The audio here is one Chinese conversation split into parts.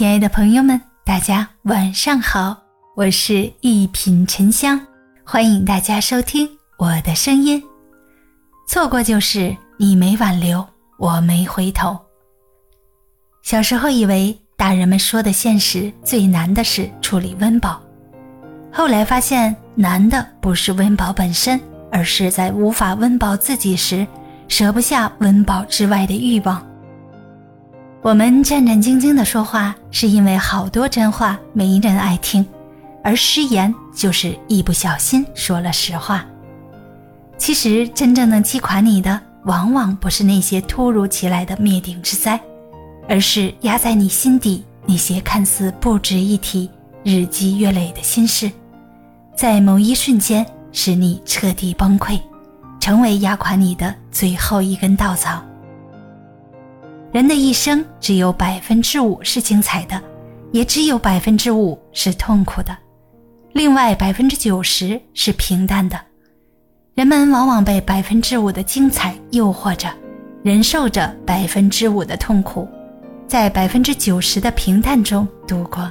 亲爱的朋友们，大家晚上好，我是一品沉香，欢迎大家收听我的声音。错过就是你没挽留，我没回头。小时候以为大人们说的现实最难的是处理温饱，后来发现难的不是温饱本身，而是在无法温饱自己时，舍不下温饱之外的欲望。我们战战兢兢地说话，是因为好多真话没人爱听，而失言就是一不小心说了实话。其实，真正能击垮你的，往往不是那些突如其来的灭顶之灾，而是压在你心底那些看似不值一提、日积月累的心事，在某一瞬间使你彻底崩溃，成为压垮你的最后一根稻草。人的一生只有百分之五是精彩的，也只有百分之五是痛苦的，另外百分之九十是平淡的。人们往往被百分之五的精彩诱惑着，忍受着百分之五的痛苦，在百分之九十的平淡中度过。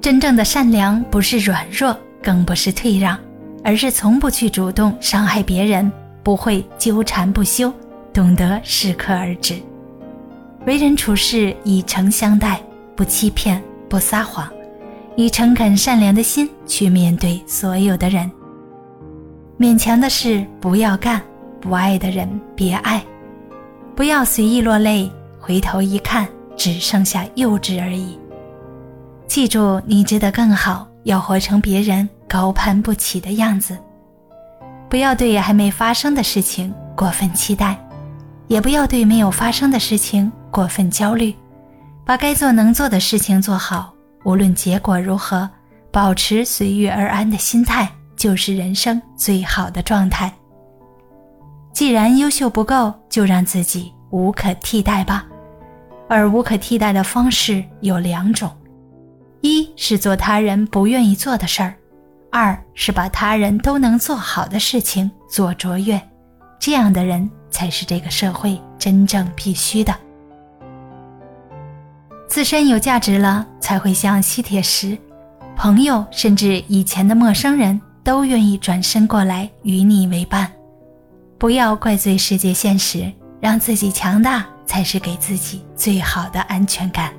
真正的善良不是软弱，更不是退让，而是从不去主动伤害别人，不会纠缠不休。懂得适可而止，为人处事以诚相待，不欺骗，不撒谎，以诚恳善良的心去面对所有的人。勉强的事不要干，不爱的人别爱，不要随意落泪，回头一看只剩下幼稚而已。记住，你值得更好，要活成别人高攀不起的样子。不要对还没发生的事情过分期待。也不要对没有发生的事情过分焦虑，把该做能做的事情做好，无论结果如何，保持随遇而安的心态，就是人生最好的状态。既然优秀不够，就让自己无可替代吧。而无可替代的方式有两种：一是做他人不愿意做的事儿，二是把他人都能做好的事情做卓越。这样的人。才是这个社会真正必须的。自身有价值了，才会像吸铁石，朋友甚至以前的陌生人都愿意转身过来与你为伴。不要怪罪世界现实，让自己强大才是给自己最好的安全感。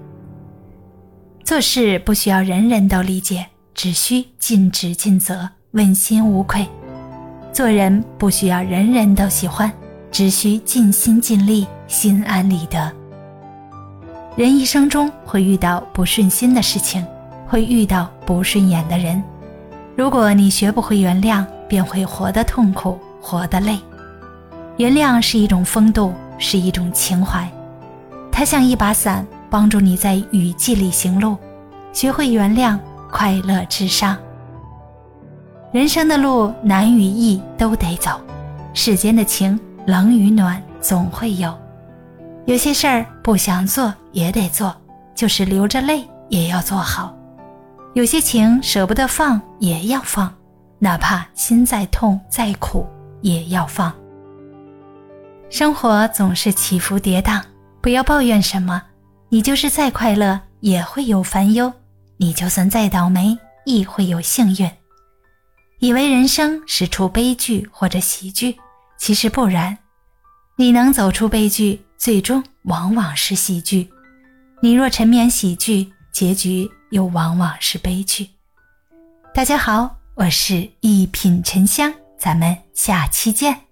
做事不需要人人都理解，只需尽职尽责，问心无愧；做人不需要人人都喜欢。只需尽心尽力，心安理得。人一生中会遇到不顺心的事情，会遇到不顺眼的人。如果你学不会原谅，便会活得痛苦，活得累。原谅是一种风度，是一种情怀，它像一把伞，帮助你在雨季里行路。学会原谅，快乐至上。人生的路难与易都得走，世间的情。冷与暖总会有，有些事儿不想做也得做，就是流着泪也要做好；有些情舍不得放也要放，哪怕心再痛再苦也要放。生活总是起伏跌宕，不要抱怨什么，你就是再快乐也会有烦忧，你就算再倒霉亦会有幸运。以为人生是出悲剧或者喜剧。其实不然，你能走出悲剧，最终往往是喜剧；你若沉湎喜剧，结局又往往是悲剧。大家好，我是一品沉香，咱们下期见。